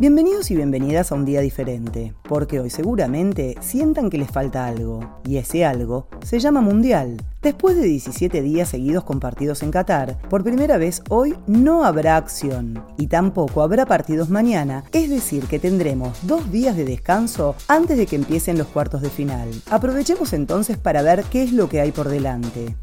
Bienvenidos y bienvenidas a un día diferente, porque hoy seguramente sientan que les falta algo, y ese algo se llama Mundial. Después de 17 días seguidos compartidos en Qatar, por primera vez hoy no habrá acción y tampoco habrá partidos mañana, es decir que tendremos dos días de descanso antes de que empiecen los cuartos de final. Aprovechemos entonces para ver qué es lo que hay por delante.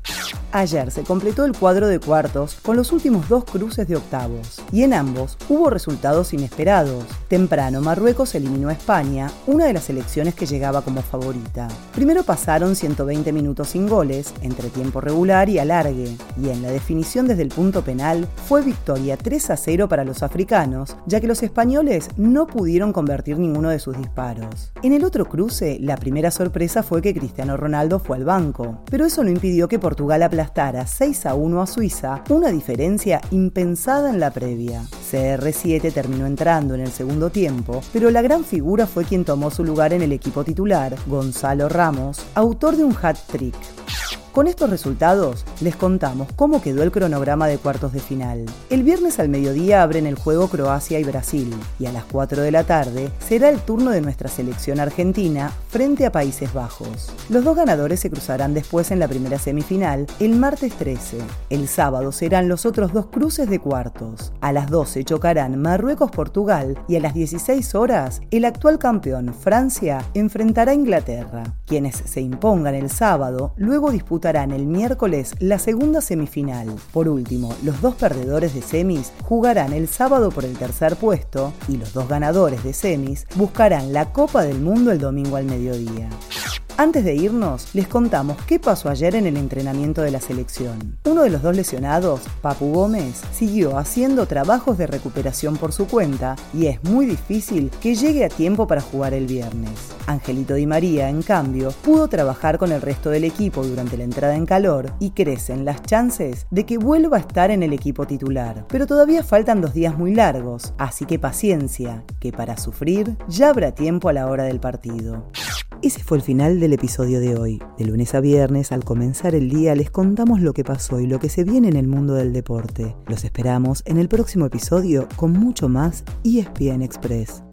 Ayer se completó el cuadro de cuartos con los últimos dos cruces de octavos, y en ambos hubo resultados inesperados. Temprano Marruecos eliminó a España, una de las selecciones que llegaba como favorita. Primero pasaron 120 minutos sin goles, entre tiempo regular y alargue, y en la definición desde el punto penal fue victoria 3 a 0 para los africanos, ya que los españoles no pudieron convertir ninguno de sus disparos. En el otro cruce, la primera sorpresa fue que Cristiano Ronaldo fue al banco, pero eso no impidió que Portugal aplastara 6 a 1 a Suiza, una diferencia impensada en la previa. CR7 terminó entrando en el segundo tiempo, pero la gran figura fue quien tomó su lugar en el equipo titular, Gonzalo Ramos, autor de un hat-trick. Con estos resultados, les contamos cómo quedó el cronograma de cuartos de final. El viernes al mediodía abren el juego Croacia y Brasil, y a las 4 de la tarde será el turno de nuestra selección argentina frente a Países Bajos. Los dos ganadores se cruzarán después en la primera semifinal el martes 13. El sábado serán los otros dos cruces de cuartos. A las 12 chocarán Marruecos-Portugal y a las 16 horas el actual campeón Francia enfrentará a Inglaterra. Quienes se impongan el sábado luego el miércoles la segunda semifinal. Por último, los dos perdedores de semis jugarán el sábado por el tercer puesto y los dos ganadores de semis buscarán la Copa del Mundo el domingo al mediodía. Antes de irnos, les contamos qué pasó ayer en el entrenamiento de la selección. Uno de los dos lesionados, Papu Gómez, siguió haciendo trabajos de recuperación por su cuenta y es muy difícil que llegue a tiempo para jugar el viernes. Angelito Di María, en cambio, pudo trabajar con el resto del equipo durante la entrada en calor y crecen las chances de que vuelva a estar en el equipo titular. Pero todavía faltan dos días muy largos, así que paciencia, que para sufrir ya habrá tiempo a la hora del partido. Ese fue el final del episodio de hoy. De lunes a viernes, al comenzar el día, les contamos lo que pasó y lo que se viene en el mundo del deporte. Los esperamos en el próximo episodio con mucho más ESPN Express.